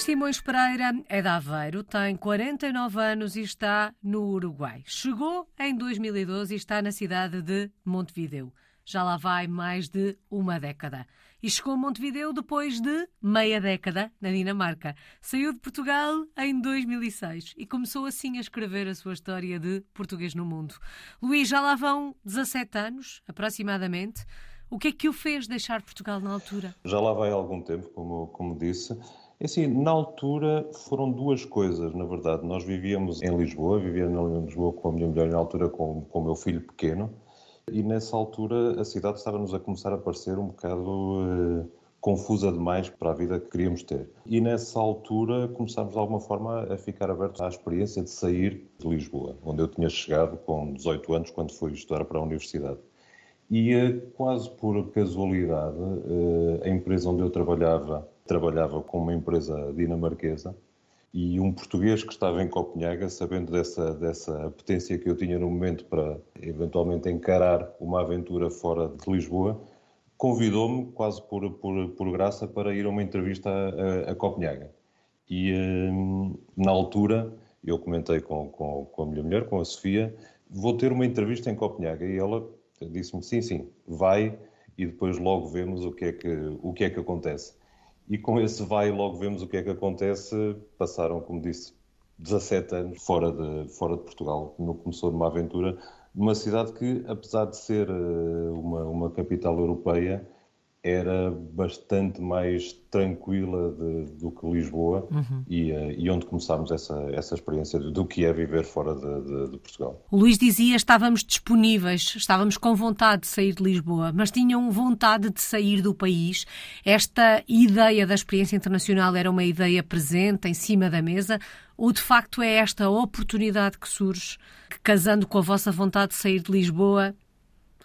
Luís Simões Pereira é de Aveiro, tem 49 anos e está no Uruguai. Chegou em 2012 e está na cidade de Montevideo. Já lá vai mais de uma década. E chegou a Montevideo depois de meia década na Dinamarca. Saiu de Portugal em 2006 e começou assim a escrever a sua história de português no mundo. Luís, já lá vão 17 anos, aproximadamente. O que é que o fez deixar Portugal na altura? Já lá vai algum tempo, como, como disse. É assim, na altura foram duas coisas, na verdade. Nós vivíamos em Lisboa, vivia em Lisboa com a minha mulher, na altura com, com o meu filho pequeno, e nessa altura a cidade estava-nos a começar a parecer um bocado eh, confusa demais para a vida que queríamos ter. E nessa altura começámos de alguma forma a ficar abertos à experiência de sair de Lisboa, onde eu tinha chegado com 18 anos quando fui estudar para a universidade. E eh, quase por casualidade, eh, a empresa onde eu trabalhava, trabalhava com uma empresa dinamarquesa, e um português que estava em Copenhaga, sabendo dessa, dessa potência que eu tinha no momento para eventualmente encarar uma aventura fora de Lisboa, convidou-me, quase por, por, por graça, para ir a uma entrevista a, a Copenhaga. E eh, na altura, eu comentei com, com, com a minha mulher, com a Sofia, vou ter uma entrevista em Copenhaga. E ela disse-me sim, sim, vai e depois logo vemos o que é que, o que, é que acontece. E com esse vai logo vemos o que é que acontece, passaram, como disse, 17 anos fora de, fora de Portugal. No, começou numa aventura numa cidade que, apesar de ser eh, uma, uma capital europeia, era bastante mais tranquila de, do que Lisboa uhum. e, uh, e, onde começámos essa, essa experiência do, do que é viver fora de, de, de, Portugal. O Luís dizia estávamos disponíveis, estávamos com vontade de sair de Lisboa, mas tinham vontade de sair do país. Esta ideia da experiência internacional era uma ideia presente em cima da mesa ou de facto é esta oportunidade que surge, que casando com a vossa vontade de sair de Lisboa,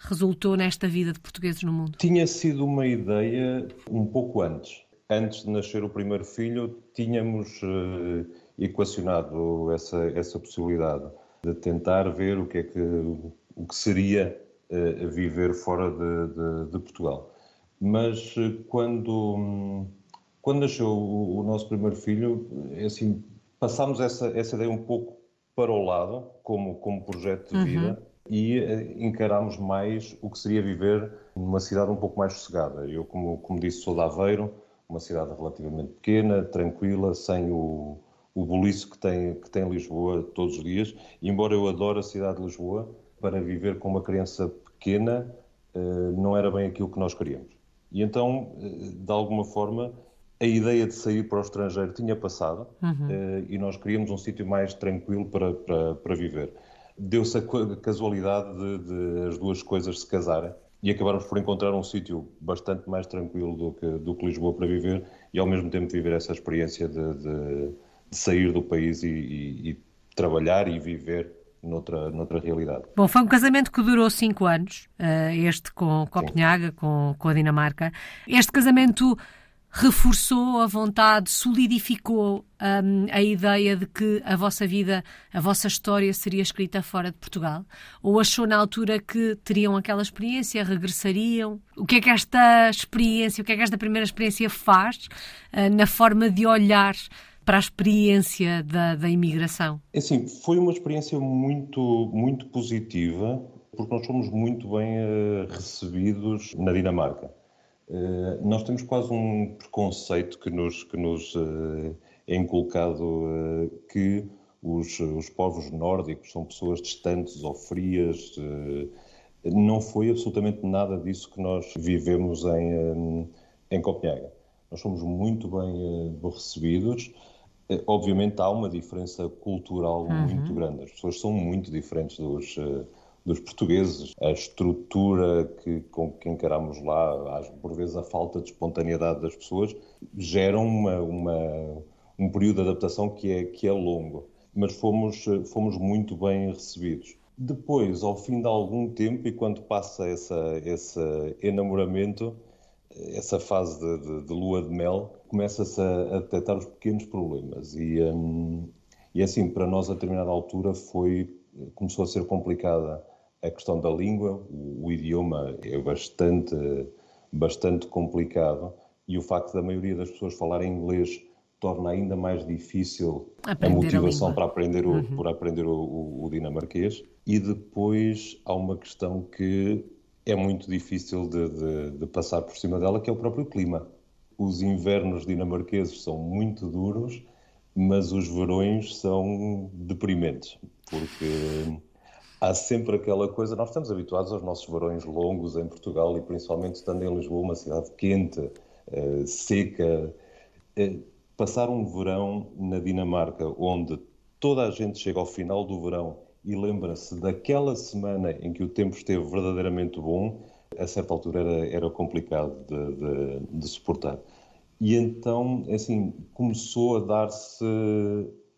resultou nesta vida de portugueses no mundo? Tinha sido uma ideia um pouco antes. Antes de nascer o primeiro filho, tínhamos uh, equacionado essa, essa possibilidade de tentar ver o que é que, o que seria uh, viver fora de, de, de Portugal. Mas uh, quando, quando nasceu o, o, nosso primeiro filho, é assim, passámos essa, essa ideia um pouco para o lado, como, como projeto de vida, uhum e eh, encaramos mais o que seria viver numa cidade um pouco mais sossegada. Eu, como, como disse, sou de Aveiro, uma cidade relativamente pequena, tranquila, sem o, o buliço que tem, que tem Lisboa todos os dias. E, embora eu adore a cidade de Lisboa, para viver com uma criança pequena eh, não era bem aquilo que nós queríamos. E então, eh, de alguma forma, a ideia de sair para o estrangeiro tinha passado uhum. e nós queríamos um sítio mais tranquilo para, para, para viver deu-se a casualidade de, de, as duas coisas se casarem e acabarmos por encontrar um sítio bastante mais tranquilo do que, do que Lisboa para viver e ao mesmo tempo viver essa experiência de, de, de sair do país e, e, e, trabalhar e viver noutra, noutra realidade. Bom, foi um casamento que durou cinco anos, eh, este com Copenhaga, com, com a Dinamarca. Este casamento reforçou a vontade, solidificou um, a ideia de que a vossa vida, a vossa história seria escrita fora de Portugal? Ou achou na altura que teriam aquela experiência, regressariam? O que é que esta experiência, o que é que esta primeira experiência faz uh, na forma de olhar para a experiência da, da imigração? É assim, foi uma experiência muito, muito positiva, porque nós fomos muito bem uh, recebidos na Dinamarca. Uh, nós temos quase um preconceito que nos, que nos uh, é inculcado uh, que os, os, povos nórdicos são pessoas distantes ou frias. não foi absolutamente nada disso que nós vivemos em, em Copenhaga. Nós somos muito bem recebidos. Obviamente há uma diferença cultural uhum. muito grande. As pessoas são muito diferentes dos, dos portugueses, a estrutura que, com que encaramos lá, por vezes a falta de espontaneidade das pessoas, geram uma, uma, um período de adaptação que é, que é longo. Mas fomos, fomos muito bem recebidos. Depois, ao fim de algum tempo, e quando passa essa, esse enamoramento, essa fase de, de, de lua de mel, começa-se a, a detectar os pequenos problemas. E, hum, e assim, para nós, a determinada altura, foi, começou a ser complicada a questão da língua, o, o idioma é bastante, bastante complicado e o facto da maioria das pessoas falarem inglês torna ainda mais difícil aprender a motivação a para aprender, o, uhum. para aprender o, o, o, dinamarquês. E depois há uma questão que é muito difícil de, de, de passar por cima dela, que é o próprio clima. Os invernos dinamarqueses são muito duros, mas os verões são deprimentes, porque há sempre aquela coisa. Nós estamos habituados aos nossos verões longos em Portugal e principalmente estando em Lisboa, uma cidade quente, eh, seca. Eh, passar um verão na Dinamarca, onde toda a gente chega ao final do verão e lembra-se daquela semana em que o tempo esteve verdadeiramente bom, a certa altura era, era complicado de, de, de suportar. E então, assim, começou a dar-se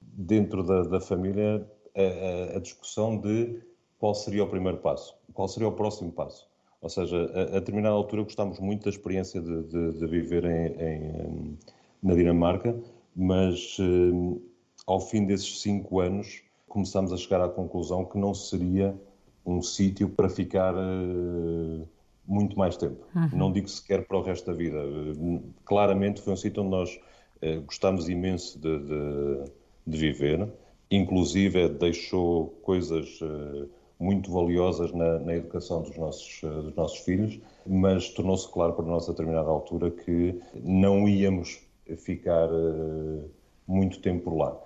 dentro da, da família a, a, discussão de qual seria o primeiro passo, qual seria o próximo passo. Ou seja, a, a determinada altura gostámos muito da experiência de, de, de viver em, em, na Dinamarca, mas eh, ao fim desses cinco anos começámos a chegar à conclusão que não seria um sítio para ficar eh, muito mais tempo. Uhum. Não digo sequer para o resto da vida. Claramente foi um sítio onde nós eh, gostámos imenso de, de, viver, inclusive deixou coisas eh, muito valiosas na, na educação dos nossos, eh, dos nossos filhos, mas tornou-se claro para nós a determinada altura que não íamos ficar eh, muito tempo por lá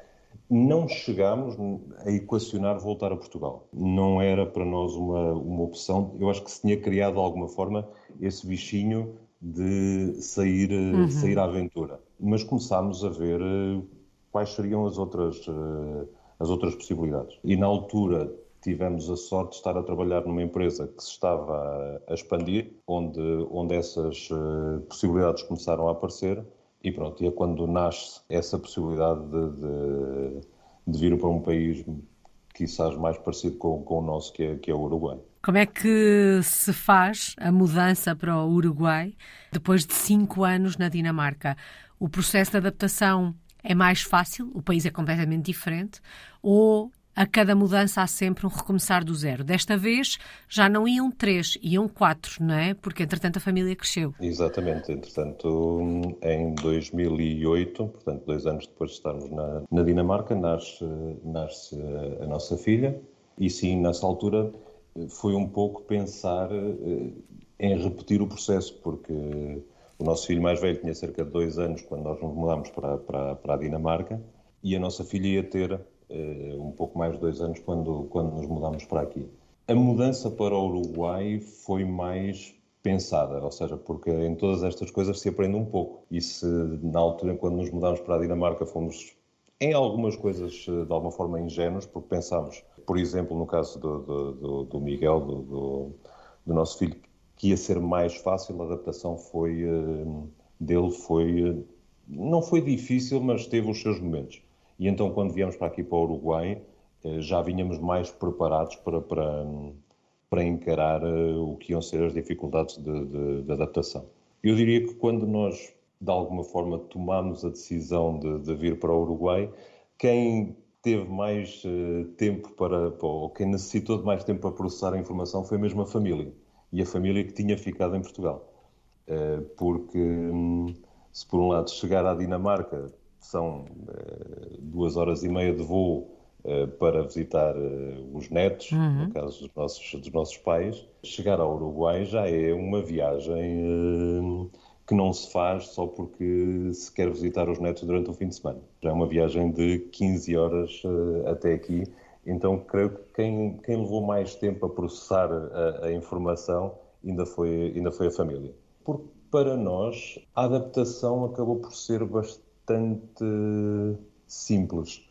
não chegámos a equacionar voltar a Portugal. Não era para nós uma, uma opção. Eu acho que se tinha criado de alguma forma esse bichinho de sair, uhum. sair à aventura. Mas começámos a ver eh, quais seriam as outras, eh, as outras possibilidades. E na altura tivemos a sorte de estar a trabalhar numa empresa que se estava a expandir, onde, onde essas eh, possibilidades começaram a aparecer e pronto, e é quando nasce essa possibilidade de, de, de vir para um país quizás mais parecido com, com o nosso, que é, que é o Uruguai. Como é que se faz a mudança para o Uruguai depois de cinco anos na Dinamarca? O processo de adaptação é mais fácil, o país é completamente diferente, ou a cada mudança há sempre um recomeçar do zero. Desta vez já não iam três, iam quatro, não é? Porque entretanto a família cresceu. Exatamente. Entretanto, em 2008, portanto dois anos depois de estarmos na, na Dinamarca, nasce, nasce a nossa filha. E sim, nessa altura foi um pouco pensar eh, em repetir o processo, porque o nosso filho mais velho tinha cerca de dois anos quando nós nos mudámos para, para, para a Dinamarca e a nossa filha ia ter um pouco mais de dois anos quando, quando nos mudámos para aqui. A mudança para o Uruguai foi mais pensada, ou seja, porque em todas estas coisas se aprende um pouco. E se na altura, quando nos mudámos para a Dinamarca, fomos em algumas coisas eh, de alguma forma ingênuos, porque pensámos, por exemplo, no caso do, do, do Miguel, do, do, nosso filho, que ia ser mais fácil, a adaptação foi eh, dele foi não foi difícil, mas teve os seus momentos. E então, quando viemos para aqui, para o Uruguai, eh, já vínhamos mais preparados para, para, para encarar eh, o que iam ser as dificuldades de, de, de adaptação. Eu diria que quando nós, de alguma forma, tomámos a decisão de, de vir para o Uruguai, quem teve mais uh, tempo para, ou quem necessitou de mais tempo para processar a informação foi mesmo a família. E a família que tinha ficado em Portugal. Porque, um, se por um lado chegar à Dinamarca são uh, duas horas e meia de voo uh, para visitar uh, os netos, uhum. no caso dos nossos, dos nossos pais. Chegar ao Uruguai já é uma viagem que não se faz só porque se quer visitar os netos durante o fim de semana. Já é uma viagem de 15 horas até aqui. Então, creio que quem, quem levou mais tempo a processar a, a informação ainda foi, ainda foi a família. Porque para nós, a adaptação acabou por ser bastante bastante simples,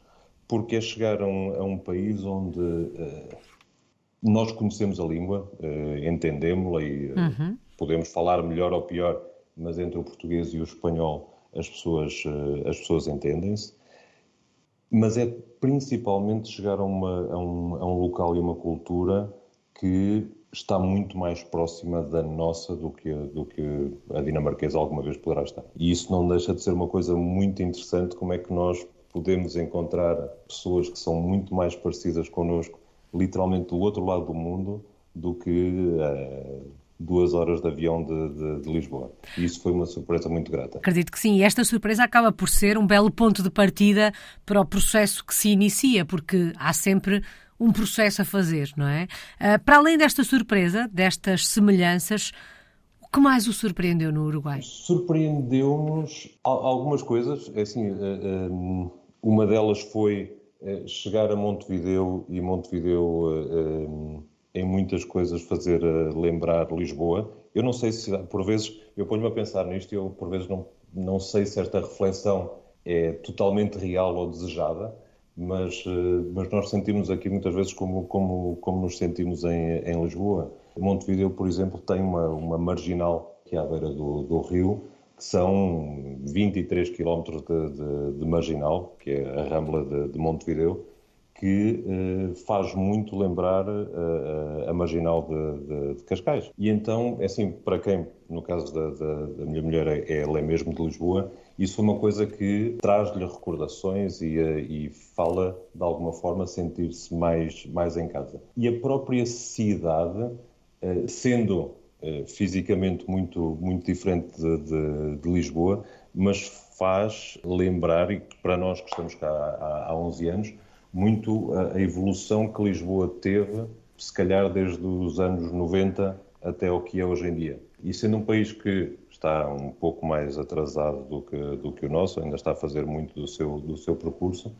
porque é chegar a um, a um país onde uh, nós conhecemos a língua, uh, entendemos-la e uh, uhum. podemos falar melhor ou pior, mas entre o português e o espanhol as pessoas, as pessoas entendem-se. Mas é principalmente chegar a, uma, a, um, a um local e uma cultura que está muito mais próxima da nossa do que, do que a dinamarquesa alguma vez poderá estar. E isso não deixa de ser uma coisa muito interessante, como é que nós podemos encontrar pessoas que são muito mais parecidas connosco, literalmente do outro lado do mundo, do que uh, duas horas de avião de, de, de, Lisboa. E isso foi uma surpresa muito grata. Acredito que sim. E esta surpresa acaba por ser um belo ponto de partida para o processo que se inicia, porque há sempre um processo a fazer, não é? Uh, para além desta surpresa, destas semelhanças, o que mais o surpreendeu no Uruguai? Surpreendeu-nos algumas coisas. É assim, uh, uh, uma delas foi chegar a Montevideo e Montevideo em muitas coisas fazer lembrar Lisboa. Eu não sei se, por vezes, eu ponho-me a pensar nisto e eu, por vezes, não, não sei se esta reflexão é totalmente real ou desejada, mas, eh, mas nós sentimos aqui muitas vezes como, como, como nos sentimos em, em Lisboa. Montevideo, por exemplo, tem uma, uma marginal que é à beira do, do rio, que são 23 quilómetros de, de, de, marginal, que é a Rambla de, de Montevideo, que eh, faz muito lembrar eh, a marginal de, de, Cascais. E então, é assim, para quem, no caso da, da, da minha mulher, é, ela é mesmo de Lisboa, isso foi uma coisa que traz-lhe recordações e, eh, e, fala, de alguma forma, sentir-se mais, mais em casa. E a própria cidade, eh, sendo eh, fisicamente muito, muito diferente de, de, de Lisboa, mas faz lembrar, e para nós que estamos cá há, há 11 anos, muito a, evolução que Lisboa teve, se calhar desde os anos 90 até o que é hoje em dia. E sendo um país que está um pouco mais atrasado do que, do que o nosso, ainda está a fazer muito do seu, do seu percurso,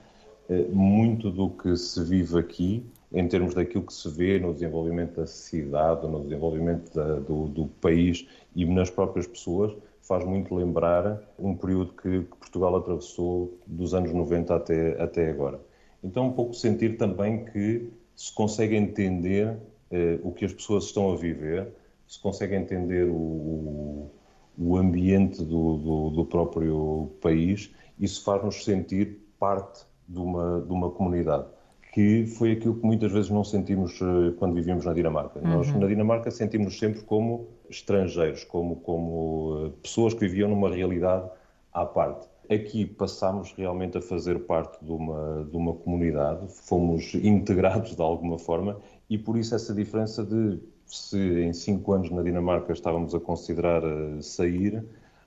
eh, muito do que se vive aqui, em termos daquilo que se vê no desenvolvimento da cidade, no desenvolvimento da, do, do, país e nas próprias pessoas, faz muito lembrar um período que, que Portugal atravessou dos anos 90 até, até agora. Então, um pouco sentir também que se consegue entender eh, o que as pessoas estão a viver, se consegue entender o, o ambiente do, do, do, próprio país, isso faz-nos sentir parte de uma, de uma comunidade, que foi aquilo que muitas vezes não sentimos eh, quando vivíamos na Dinamarca. Uhum. Nós, na Dinamarca, sentimos-nos sempre como estrangeiros, como, como eh, pessoas que viviam numa realidade à parte aqui passámos realmente a fazer parte de uma, de uma comunidade, fomos integrados de alguma forma e por isso essa diferença de se em cinco anos na Dinamarca estávamos a considerar eh, sair,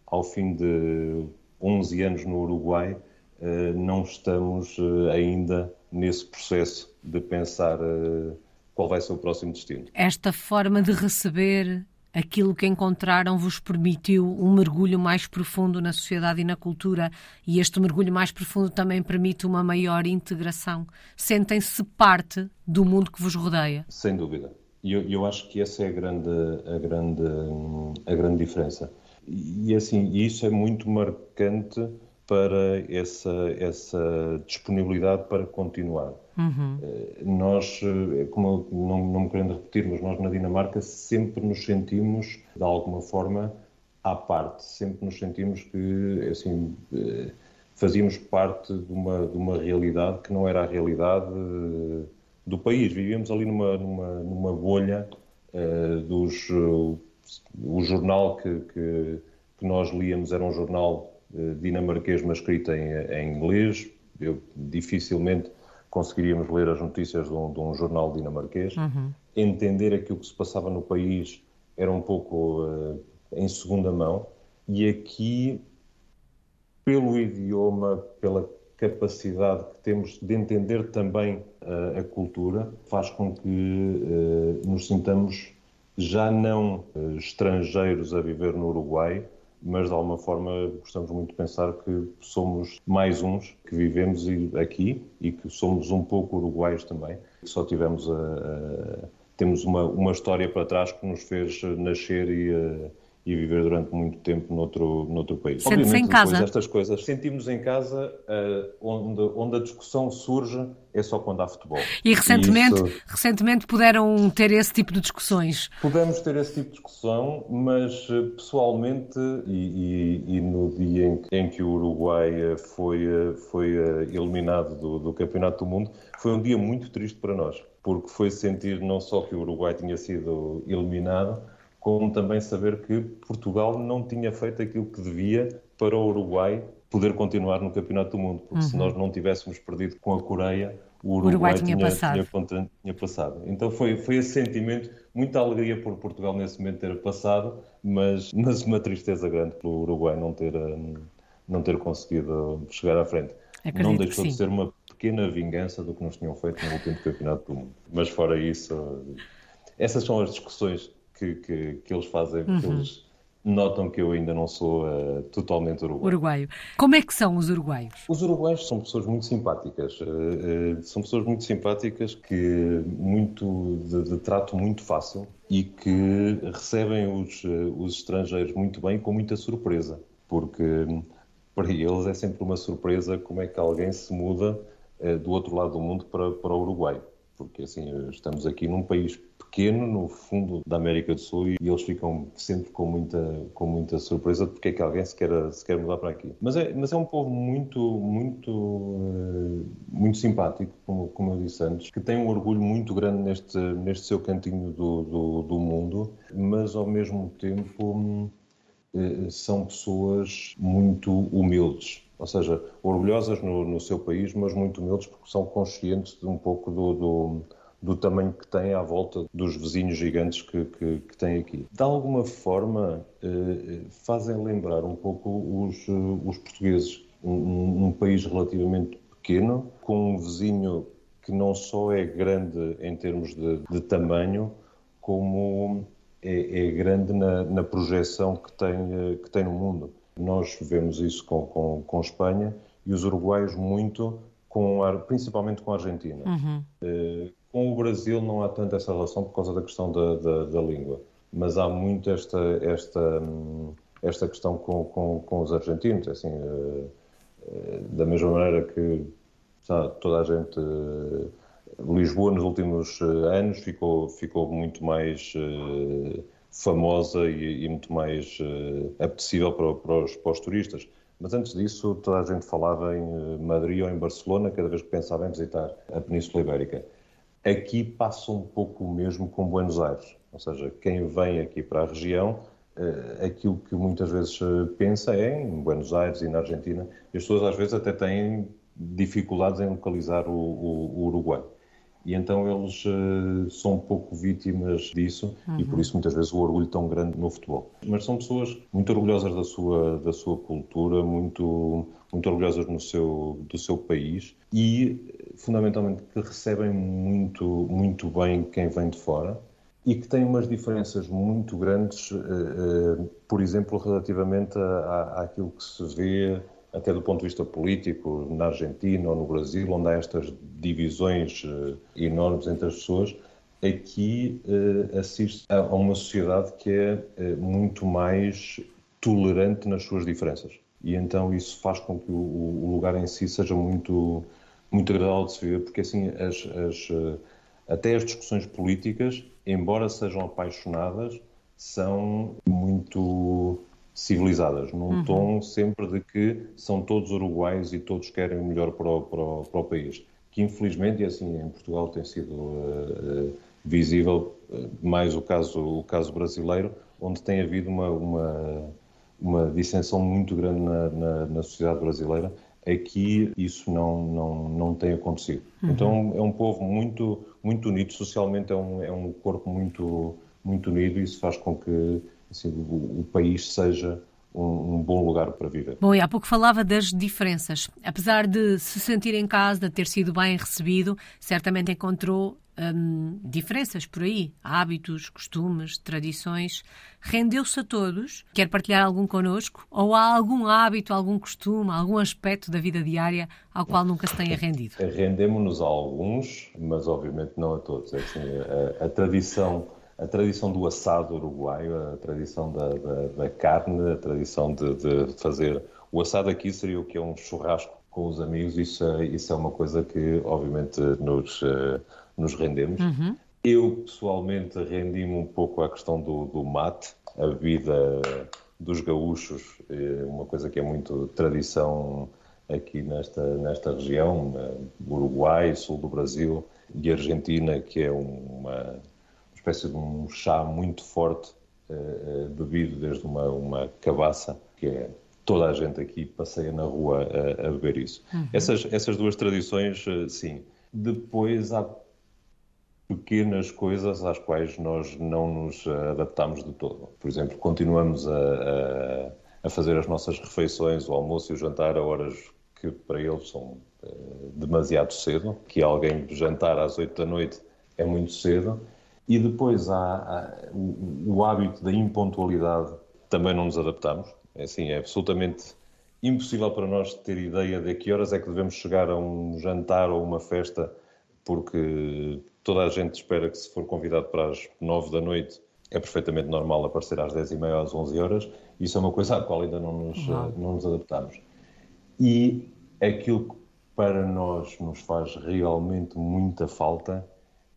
ao fim de 11 anos no Uruguai, eh, não estamos eh, ainda nesse processo de pensar qual vai ser o próximo destino. Esta forma de receber aquilo que encontraram vos permitiu um mergulho mais profundo na sociedade e na cultura, e este mergulho mais profundo também permite uma maior integração. Sentem-se parte do mundo que vos rodeia? Sem dúvida. E eu, eu, acho que essa é a grande, a grande, a grande diferença. E assim, isso é muito marcante para essa, essa disponibilidade para continuar. Uhum. Eh, nós, eh, como não, não me querendo repetir, mas nós na Dinamarca sempre nos sentimos, de alguma forma, à parte. Sempre nos sentimos que, assim, eh, fazíamos parte de uma, de uma realidade que não era a realidade do país. Vivíamos ali numa, numa, numa bolha uh, dos. Uh, o jornal que, que, que, nós líamos era um jornal uh, dinamarquês, mas escrito em, em, inglês. Eu, dificilmente conseguiríamos ler as notícias de um, de um jornal dinamarquês. Uhum. Entender aquilo que se passava no país era um pouco em segunda mão. E aqui, pelo idioma, pela capacidade que temos de entender também uh, a cultura faz com que uh, nos sintamos já não uh, estrangeiros a viver no Uruguai, mas de alguma forma gostamos muito de pensar que somos mais uns que vivemos aqui e que somos um pouco uruguaios também. Só tivemos a, temos uma, uma história para trás que nos fez nascer e e viver durante muito tempo noutro, noutro país. Sente-se em casa. estas coisas sentimos em casa uh, onde, onde a discussão surge é só quando há futebol. E recentemente, e isso... recentemente puderam ter esse tipo de discussões? Pudemos ter esse tipo de discussão, mas eh, pessoalmente, e, e, e no dia em, em, que o Uruguai eh, foi, foi eliminado do, do Campeonato do Mundo, foi um dia muito triste para nós, porque foi sentir não só que o Uruguai tinha sido eliminado, como também saber que Portugal não tinha feito aquilo que devia para o Uruguai poder continuar no Campeonato do Mundo, porque uhum. se nós não tivéssemos perdido com a Coreia, o Uruguai, Uruguai tinha, tinha, passado. Tinha, tinha, passado. Então foi, foi esse sentimento, muita alegria por Portugal nesse momento ter passado, mas, mas uma tristeza grande pelo Uruguai não ter, hum, não ter conseguido chegar à frente. Acredito não deixou de ser uma pequena vingança do que nos tinham feito no último campeonato do mundo. Mas fora isso, essas são as discussões que, que, que eles fazem, uhum. eles notam que eu ainda não sou uh, totalmente uruguaio. uruguaio. Como é que são os uruguaios? Os uruguaios são pessoas muito simpáticas. Uh, uh, são pessoas muito simpáticas que muito de, de, trato muito fácil e que recebem os, os estrangeiros muito bem com muita surpresa, porque hum, para eles é sempre uma surpresa como é que alguém se muda do outro lado do mundo para, para o Uruguai porque assim estamos aqui num país pequeno no fundo da América do Sul e eles ficam sempre com muita com muita surpresa de porque é que alguém se quer se quer mudar para aqui. Mas é mas é um povo muito muito eh, muito simpático, como, como eu disse antes, que tem um orgulho muito grande neste neste seu cantinho do, do, do mundo, mas ao mesmo tempo eh, são pessoas muito humildes ou seja, orgulhosas no, no, seu país, mas muito humildes porque são conscientes de um pouco do, do, do tamanho que têm à volta dos vizinhos gigantes que, que, que têm aqui. De alguma forma, eh, fazem lembrar um pouco os, os portugueses, um, um país relativamente pequeno, com um vizinho que não só é grande em termos de, de tamanho, como é, é grande na, na projeção que tem, eh, que tem no mundo. Nós vemos isso com, com, com Espanha e os uruguaios muito, com a, principalmente com a Argentina. Uhum. Uh, com o Brasil não há tanto essa relação por causa da questão da, da, da língua, mas há muito esta, esta, esta questão com, com, com os argentinos. Assim, uh, uh, da mesma maneira que sabe, toda a gente. Lisboa nos últimos anos ficou, ficou muito mais famosa e, e muito mais uh, apetecível para, para, os, para, os, turistas. Mas antes disso, toda a gente falava em eh, Madrid ou em Barcelona cada vez que pensava em visitar a Península Ibérica. Aqui passa um pouco o mesmo com Buenos Aires, ou seja, quem vem aqui para a região, uh, aquilo que muitas vezes pensa é em Buenos Aires e na Argentina, as pessoas às vezes até têm dificuldades em localizar o, o, o Uruguai e então eles uh, são um pouco vítimas disso uhum. e por isso muitas vezes o orgulho tão grande no futebol. Mas são pessoas muito orgulhosas da sua, da sua cultura, muito, muito orgulhosas no seu, do seu país e fundamentalmente que recebem muito, muito bem quem vem de fora e que têm umas diferenças muito grandes, uh, uh, por exemplo, relativamente à, àquilo que se vê até do ponto de vista político, na Argentina ou no Brasil, onde há estas divisões uh, enormes entre as pessoas, aqui assiste a, uma sociedade que é muito mais tolerante nas suas diferenças. E então isso faz com que o, o lugar em si seja muito, muito agradável de se ver, porque assim as, as, até as discussões políticas, embora sejam apaixonadas, são muito civilizadas, num uhum. tom sempre de que são todos uruguaios e todos querem o melhor para o, para o, para o país. Que infelizmente, e assim em Portugal tem sido uh, visível, uh, mais o caso, o caso brasileiro, onde tem havido uma, uma, uma dissensão muito grande na, na, na sociedade brasileira. Aqui isso não, não, não tem acontecido. Uhum. Então é um povo muito, muito unido, socialmente é um, é um corpo muito, muito unido e isso faz com que assim, o, o país seja um, um, bom lugar para viver. Bom, e há pouco falava das diferenças. Apesar de se sentir em casa, de ter sido bem recebido, certamente encontrou hum, diferenças por aí, hábitos, costumes, tradições. Rendeu-se a todos? Quer partilhar algum connosco? Ou há algum hábito, algum costume, algum aspecto da vida diária ao qual nunca se tenha rendido? Rendemos-nos a alguns, mas obviamente não a todos. É assim, a, a tradição a tradição do assado uruguaio, a tradição da, da, da carne, a tradição de, de, fazer. O assado aqui seria o que é um churrasco com os amigos, isso, é, isso é uma coisa que, obviamente, nos, uh, nos rendemos. Uhum. Eu, pessoalmente, rendi-me um pouco à questão do, do mate, a vida dos gaúchos, é uma coisa que é muito tradição aqui nesta, nesta região, Uruguai, sul do Brasil e Argentina, que é uma espécie de um chá muito forte, uh, bebido desde uma, uma cabaça, que é toda a gente aqui passeia na rua a, a beber isso. Uhum. Essas, essas duas tradições, sim. Depois há pequenas coisas às quais nós não nos adaptamos de todo. Por exemplo, continuamos a, a, a fazer as nossas refeições, o almoço e o jantar a horas que para eles são uh, demasiado cedo, que alguém jantar às oito da noite é muito cedo. E depois há, há o, o, hábito da impontualidade, também não nos adaptamos. É assim, é absolutamente impossível para nós ter ideia de que horas é que devemos chegar a um jantar ou uma festa, porque toda a gente espera que se for convidado para as nove da noite é perfeitamente normal aparecer às dez e meia às onze horas. Isso é uma coisa à qual ainda não nos, não nos adaptamos. E aquilo que para nós nos faz realmente muita falta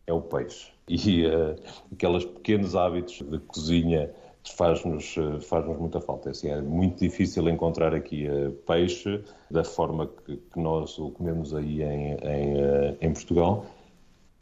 é o peixe. E uh, aqueles pequenos hábitos de cozinha faz-nos uh, faz muita falta. Assim, é muito difícil encontrar aqui uh, peixe da forma que, que, nós o comemos aí em, em, em Portugal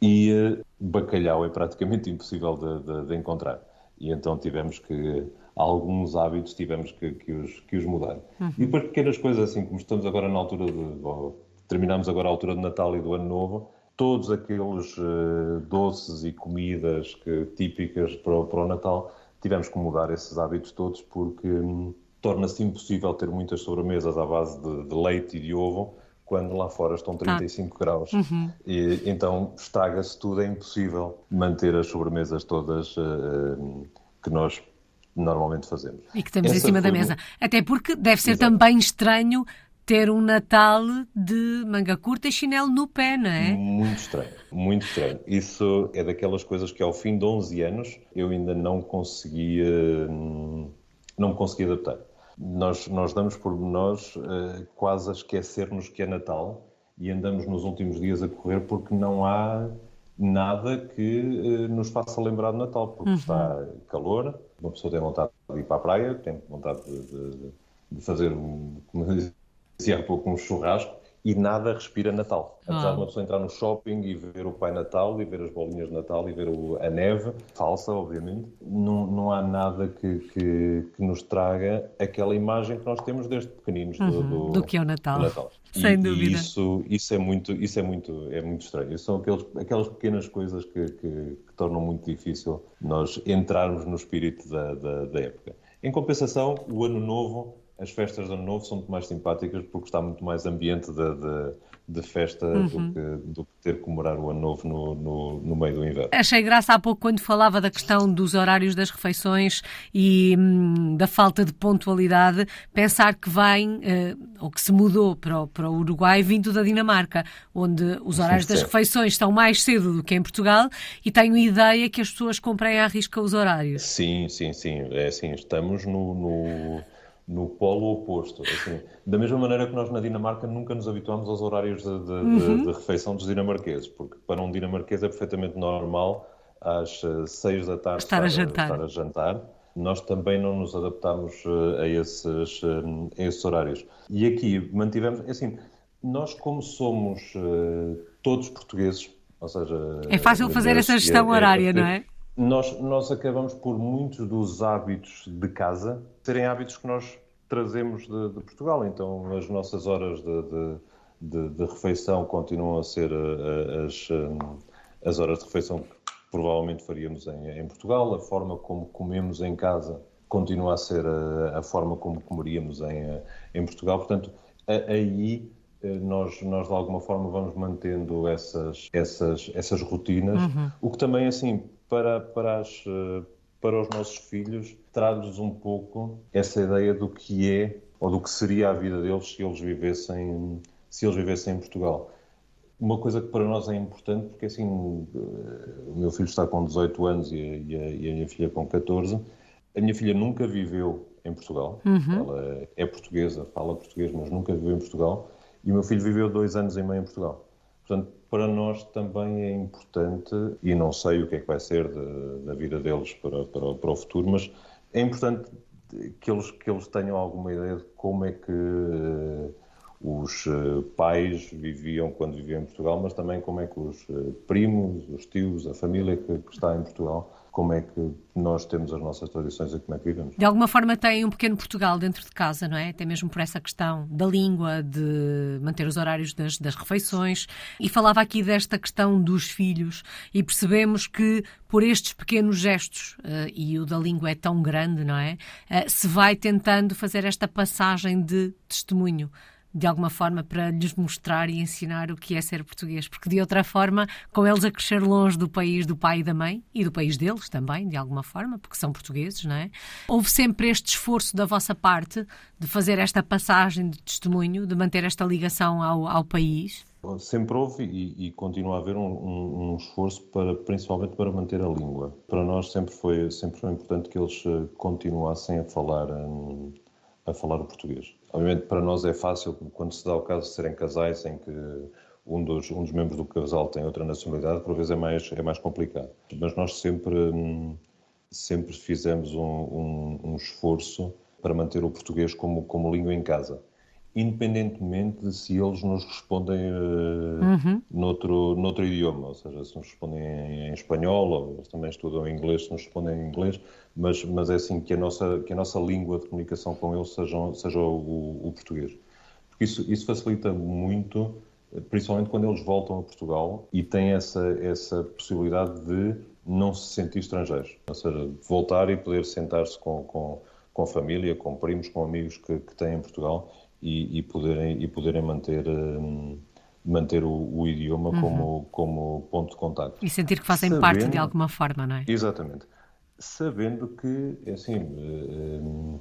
e bacalhau é praticamente impossível de, de, de, encontrar. E então tivemos que, alguns hábitos tivemos que, que, os, que os mudar. Uhum. E depois pequenas coisas assim, como estamos agora na altura de, bom, terminamos agora a altura de Natal e do Ano Novo, todos aqueles uh, doces e comidas que, típicas para o, para o, Natal, tivemos que mudar esses hábitos todos porque hum, torna-se impossível ter muitas sobremesas à base de, de, leite e de ovo quando lá fora estão 35 ah. graus. Uhum. E, então estraga-se tudo, é impossível manter as sobremesas todas uh, que nós normalmente fazemos. E que estamos Essa em cima da mesa. Até porque deve ser Exato. também estranho ter um Natal de manga curta e chinelo no pé, não é? Muito estranho, muito estranho. Isso é daquelas coisas que ao fim de 11 anos eu ainda não conseguia, não consegui adaptar. Nós, nós damos por nós uh, quase a esquecer-nos que é Natal e andamos nos últimos dias a correr porque não há nada que uh, nos faça lembrar de Natal, porque uhum. está calor, uma pessoa tem vontade de ir para a praia, tem vontade de, de, de fazer, como dizia há pouco, um churrasco e nada respira Natal. Apesar ah. de uma pessoa entrar no shopping e ver o Pai Natal e ver as bolinhas de Natal e ver o, a neve, falsa, obviamente, não, não há nada que, que, que, nos traga aquela imagem que nós temos desde pequeninos uhum, do, do, do, que é o Natal. Natal. Sem e, dúvida. E isso, isso, é muito, isso é muito, é muito estranho. São aqueles, aquelas pequenas coisas que, que, que tornam muito difícil nós entrarmos no espírito da, da, da época. Em compensação, o Ano Novo as festas de Ano Novo são muito mais simpáticas porque está muito mais ambiente de, de, de festa uhum. do, que, do, que, ter que comemorar o Ano Novo no, no, no, meio do inverno. Achei graça há pouco quando falava da questão dos horários das refeições e hum, da falta de pontualidade, pensar que vem, uh, ou que se mudou para o, para o Uruguai vindo da Dinamarca, onde os horários das refeições estão mais cedo do que em Portugal e tenho ideia que as pessoas comprem à risca os horários. Sim, sim, sim. É assim, estamos no... no no polo oposto. Assim, da mesma maneira que nós na Dinamarca nunca nos habituamos aos horários de, de, uhum. de, de refeição dos dinamarqueses, porque para um dinamarquês é perfeitamente normal às eh, seis da tarde estar, estar, a, jantar. estar a jantar. Nós também não nos adaptamos eh, a esses, eh, a esses horários. E aqui mantivemos, é assim, nós como somos todos portugueses, ou seja... É fácil fazer essa gestão é, horária, é, não é? Nós, nós acabamos por muitos dos hábitos de casa serem hábitos que nós trazemos de, de Portugal. Então, as nossas horas de, de, de refeição continuam a ser eh, as, eh, as horas de refeição que provavelmente faríamos em, em, Portugal. A forma como comemos em casa continua a ser a, a forma como comeríamos em, em Portugal. Portanto, aí eh, nós, nós de alguma forma vamos mantendo essas, essas, essas rotinas, uhum. o que também, assim, para, para, as, eh, para os nossos filhos, traz-lhes um pouco essa ideia do que é ou do que seria a vida deles se eles vivessem, se eles vivessem em Portugal. Uma coisa que para nós é importante, porque assim, eh, o meu filho está com 18 anos e a, e a, e a minha filha com 14. A minha filha nunca viveu em Portugal. Uhum. Ela é portuguesa, fala português, mas nunca viveu em Portugal. E o meu filho viveu dois anos e meio em Portugal. Portanto, para nós também é importante, e não sei o que é que vai ser de, da vida deles para, para, para, o futuro, mas é importante que eles, que eles tenham alguma ideia de como é que uh, os uh, pais viviam quando viviam em Portugal, mas também como é que os uh, primos, os tios, a família que, que está em Portugal como é que nós temos as nossas tradições e como é que vivemos. De alguma forma tem um pequeno Portugal dentro de casa, não é? Até mesmo por essa questão da língua, de manter os horários das, das refeições. E falava aqui desta questão dos filhos e percebemos que por estes pequenos gestos, uh, e o da língua é tão grande, não é? Uh, se vai tentando fazer esta passagem de testemunho de alguma forma para lhes mostrar e ensinar o que é ser português, porque de outra forma, com eles a crescer longe do país do pai e da mãe e do país deles também, de alguma forma, porque são portugueses, não é? Houve sempre este esforço da vossa parte de fazer esta passagem de testemunho, de manter esta ligação ao, ao país? Sempre houve e, e continua a haver um, um, um, esforço para, principalmente para manter a língua. Para nós sempre foi, sempre foi importante que eles eh, continuassem a falar, a falar o português. Obviamente, para nós é fácil, quando se dá o caso de serem casais em que um dos, um dos membros do casal tem outra nacionalidade, por vezes é mais, é mais complicado. Mas nós sempre, sempre fizemos um, um, um esforço para manter o português como, como língua em casa independentemente de se eles nos respondem uh, uhum. noutro, noutro idioma, ou seja, se nos respondem em, em, espanhol, ou eles também estudam em inglês, se nos respondem em inglês, mas, mas é assim que a, nossa, que a nossa língua de comunicação com eles seja, seja o, o português. Porque isso, isso facilita muito, principalmente quando eles voltam a Portugal e têm essa, essa possibilidade de não se sentir estrangeiros, ou seja, voltar e poder sentar-se com, com, com a família, com primos, com amigos que, que têm em Portugal e, e poderem, e poderem manter, um, manter o, o idioma uhum. como, como ponto de contato. E sentir que fazem Sabendo, parte de alguma forma, não é? Exatamente. Sabendo que, é assim, um,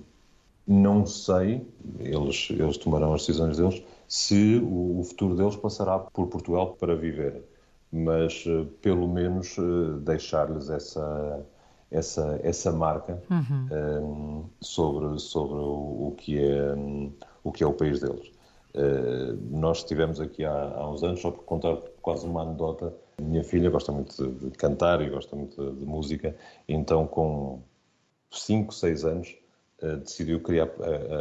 não sei, eles, eles tomarão as decisões deles, se o, o futuro deles passará por Portugal para viver, mas uh, pelo menos uh, deixar-lhes essa essa, essa marca uhum. um, sobre, sobre o, o, que é, um, o que é o país deles. Uh, nós estivemos aqui há, há, uns anos, só por contar quase uma anedota, minha filha gosta muito de, cantar e gosta muito de, de, música, então com 5, 6 anos uh, decidiu que queria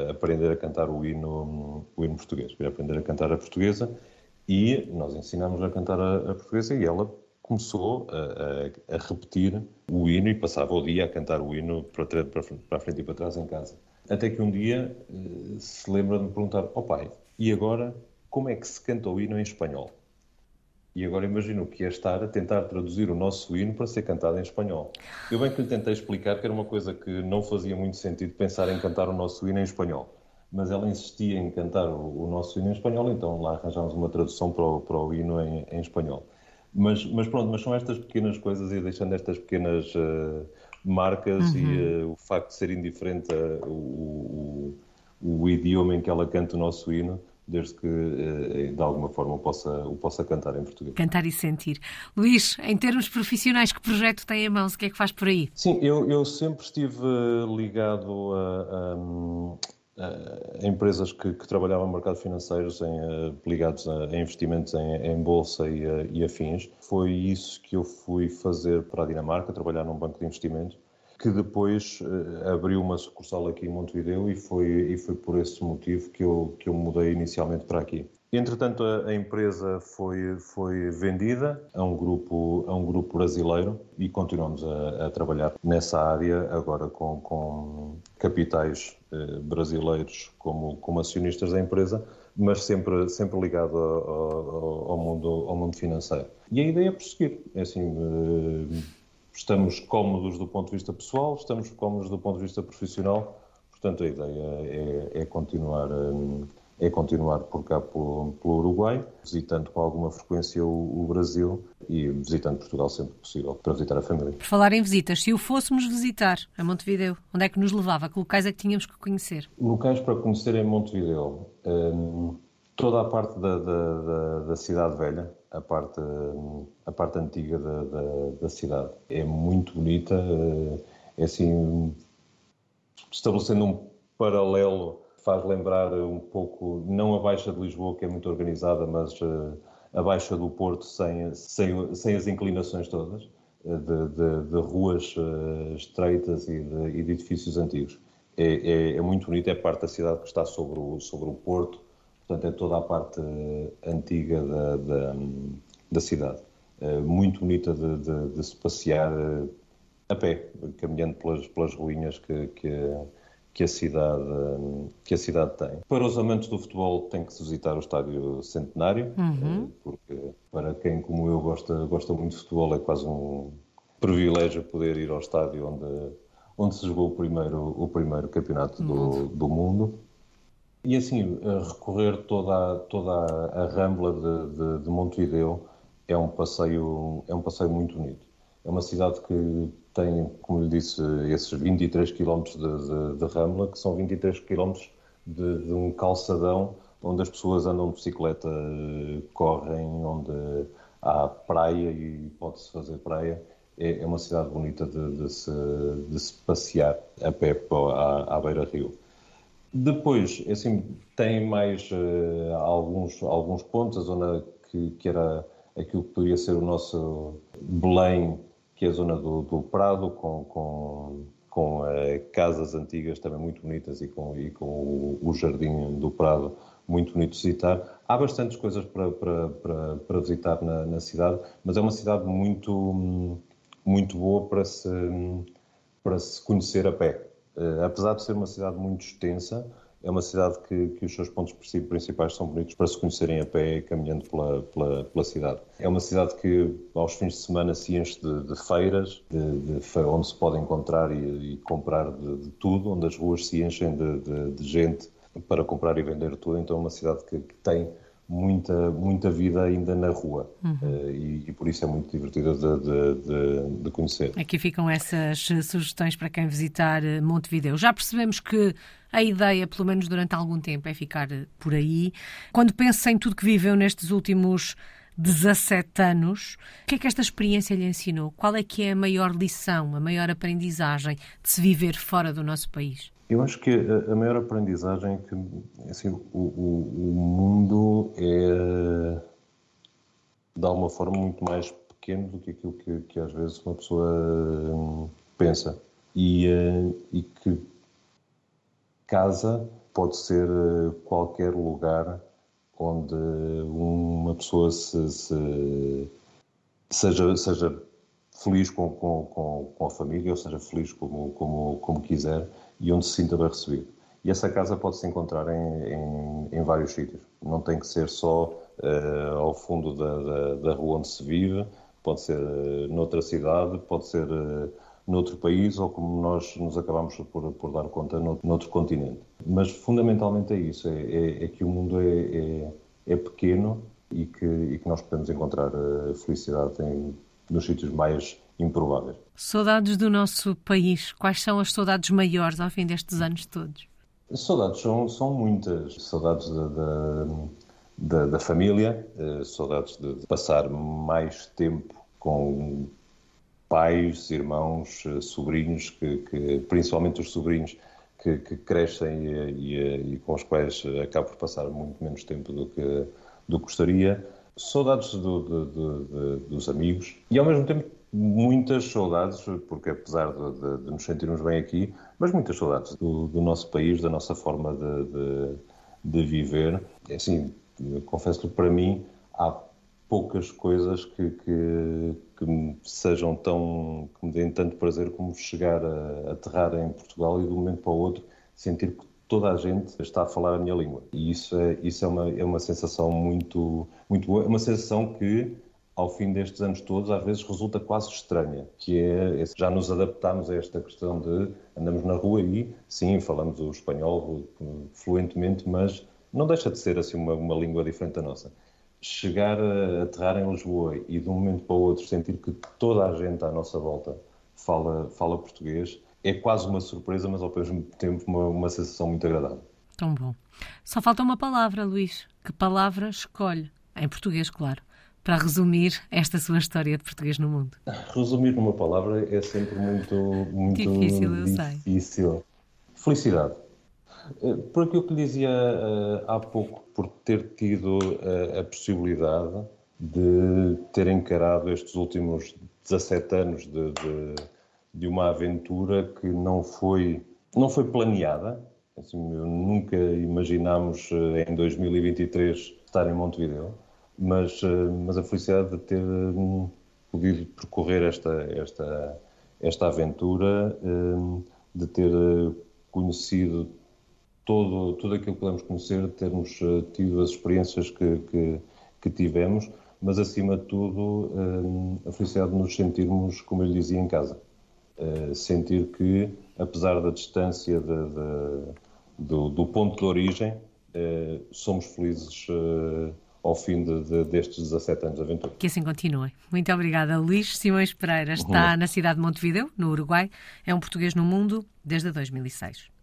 aprender a cantar o hino, o hino português, queria aprender a cantar a portuguesa e nós ensinámos a cantar a, a portuguesa e ela começou a, a, a, repetir o hino e passava o dia a cantar o hino para, para, para a frente e para trás em casa. Até que um dia uh, se lembra de me perguntar: Ó oh pai, e agora como é que se canta o hino em espanhol? E agora imagino que é estar a tentar traduzir o nosso hino para ser cantado em espanhol. Eu bem que lhe tentei explicar que era uma coisa que não fazia muito sentido pensar em cantar o nosso hino em espanhol. Mas ela insistia em cantar o, o nosso hino em espanhol, então lá arranjámos uma tradução para o, para o hino em, em espanhol. Mas, mas pronto, mas são estas pequenas coisas e deixando estas pequenas uh, marcas uhum. e uh, o facto de ser indiferente uh, o, o, o, idioma em que ela canta o nosso hino, desde que de alguma forma o possa, o possa cantar em português. Cantar e sentir. Luís, em termos profissionais, que projeto tem em mãos? O que é que faz por aí? Sim, eu, eu sempre estive ligado a, a uh, empresas que, que, trabalhavam no mercado financeiro em, uh, ligados a, a, investimentos em, em bolsa e, uh, e, afins. Foi isso que eu fui fazer para a Dinamarca, trabalhar num banco de investimentos, que depois abriu uma sucursal aqui em Montevideo e foi, e foi por esse motivo que eu, que eu mudei inicialmente para aqui. Entretanto, a, empresa foi, foi vendida a um, grupo, a um grupo brasileiro e continuamos a, a trabalhar nessa área, agora com, com capitais eh, brasileiros como, como acionistas da empresa, mas sempre, sempre ligado ao, ao, mundo, ao mundo financeiro. E a ideia é prosseguir. É assim, eh, estamos cómodos do ponto de vista pessoal, estamos cómodos do ponto de vista profissional, portanto, a ideia é, é continuar. Eh, é continuar por cá pelo, pelo Uruguai, visitando com alguma frequência o, o, Brasil e visitando Portugal sempre que possível para visitar a família. Por falar em visitas, se o fôssemos visitar a Montevideo, onde é que nos levava? Que locais é que tínhamos que conhecer? Locais para conhecer em Montevideo. Um, toda a parte da, da, da, da, cidade velha, a parte, a parte antiga da, da, cidade. É muito bonita, eh, é assim, estabelecendo um paralelo faz lembrar um pouco, não a Baixa de Lisboa, que é muito organizada, mas uh, a Baixa do Porto sem, sem, sem as inclinações todas, uh, de, de, de, ruas uh, estreitas e de, e de, edifícios antigos. É, é, é, muito bonito, é parte da cidade que está sobre o, sobre o Porto, portanto é toda a parte antiga da, da, da cidade. Muito bonita de, de, de se passear a pé, caminhando pelas, pelas ruínas que, que, que, a cidade, que a cidade tem. Para os amantes do futebol, tem que visitar o Estádio Centenário, uhum. porque para quem, como eu, gosta, gosta muito de futebol, é quase um privilégio poder ir ao estádio onde, onde se jogou o primeiro, o primeiro campeonato do, do mundo. E assim, recorrer toda, toda a rambla de, de, de Montevideo é um passeio é um passeio muito bonito. É uma cidade que tem, como lhe disse, esses 23 km de, de, de Rambla, que são 23 km de, de, um calçadão onde as pessoas andam de bicicleta, correm, onde há praia e pode-se fazer praia. É, é, uma cidade bonita de, se, de se passear a pé à, à beira-rio. Depois, é assim, tem mais uh, alguns, alguns pontos, a zona que, que era aquilo que poderia ser o nosso Belém que é a zona do, do Prado, com, com, com uh, casas antigas também muito bonitas e com, e com o, o, Jardim do Prado muito bonito de visitar. Há bastantes coisas para, para, para, para visitar na, na, cidade, mas é uma cidade muito, muito boa para se, para se conhecer a pé. Uh, apesar de ser uma cidade muito extensa, é uma cidade que, que, os seus pontos principais são bonitos para se conhecerem a pé caminhando pela, pela, pela, cidade. É uma cidade que aos fins de semana se enche de, de feiras, de, de, onde se pode encontrar e, e comprar de, tudo, onde as ruas se enchem de, gente para comprar e vender tudo. Então é uma cidade que, que tem muita, muita vida ainda na rua uhum. uh, e, e, por isso é muito divertida de, de, de, de, conhecer. Aqui ficam essas sugestões para quem visitar eh, Montevideo. Já percebemos que a ideia, pelo menos durante algum tempo, é ficar eh, por aí. Quando pensa em tudo que viveu nestes últimos 17 anos, o que é que esta experiência lhe ensinou? Qual é que é a maior lição, a maior aprendizagem de se viver fora do nosso país? Eu acho que a, a maior aprendizagem é que assim, o, o, o, mundo é, de alguma forma, muito mais pequeno do que aquilo que, que às vezes uma pessoa hum, pensa. E, eh, e que casa pode ser eh, qualquer lugar onde uma pessoa se, se seja, seja feliz com, com, com, a família, ou seja feliz como, como, como quiser e onde se sinta bem recebido. E essa casa pode se encontrar em, em, em vários sítios. Não tem que ser só uh, ao fundo da, da, da, rua onde se vive, pode ser uh, noutra cidade, pode ser uh, noutro país ou como nós nos acabamos por, por dar conta noutro continente. Mas fundamentalmente é isso, é, é, é que o mundo é, é, é pequeno e que, e que, nós podemos encontrar felicidade em, nos sítios mais improváveis. Saudades do nosso país. Quais são as saudades maiores ao fim destes anos todos? Saudades são, são muitas. Saudades da, da, da, da família, eh, saudades de passar mais tempo com pais, irmãos, eh, sobrinhos, que, que principalmente os sobrinhos que, que crescem e, e, e, com os quais acabo por passar muito menos tempo do que, do que gostaria. Saudades do, do, do, dos amigos e ao mesmo tempo muitas saudades, porque apesar de, de, de, nos sentirmos bem aqui, mas muitas saudades do, do nosso país, da nossa forma de, de viver. É assim, confesso que para mim há poucas coisas que, que, que me sejam tão, que me deem tanto prazer como chegar a aterrar em Portugal e de um momento para o outro sentir que toda a gente está a falar a minha língua. E isso é, isso é, uma, é uma sensação muito, muito boa, é uma sensação que ao fim destes anos todos, às vezes resulta quase estranha, que é já nos adaptamos a esta questão de andamos na rua e sim, falamos o espanhol fluentemente, mas não deixa de ser assim uma, uma língua diferente da nossa. Chegar a aterrar em Lisboa e de um momento para o outro sentir que toda a gente à nossa volta fala, fala português é quase uma surpresa, mas ao mesmo tempo uma, uma sensação muito agradável. Tão bom. Só falta uma palavra, Luís. Que palavra escolhe? Em português, claro para resumir esta sua história de português no mundo? Resumir numa palavra é sempre muito, muito difícil. Eu difícil. Sei. Felicidade. Eh, por aquilo que lhe dizia uh, há pouco, por ter tido uh, a possibilidade de ter encarado estes últimos 17 anos de, de, de, uma aventura que não foi, não foi planeada, Assim, nunca imaginámos em 2023 estar em Montevideo, mas, mas a felicidade de ter hum, podido percorrer esta, esta, esta aventura, hum, de ter conhecido todo, tudo aquilo que podemos conhecer, termos tido as experiências que, que, que tivemos, mas acima de tudo a felicidade de nos sentirmos, como eu lhe dizia, em casa. Sentir que, apesar da distância de, de, do, do, ponto de origem, somos felizes ao fim de, de, destes 17 anos de aventura. Que assim continue. Muito obrigada. Luís Simões Pereira está uhum. na cidade de Montevideo, no Uruguai. É um português no mundo desde 2006.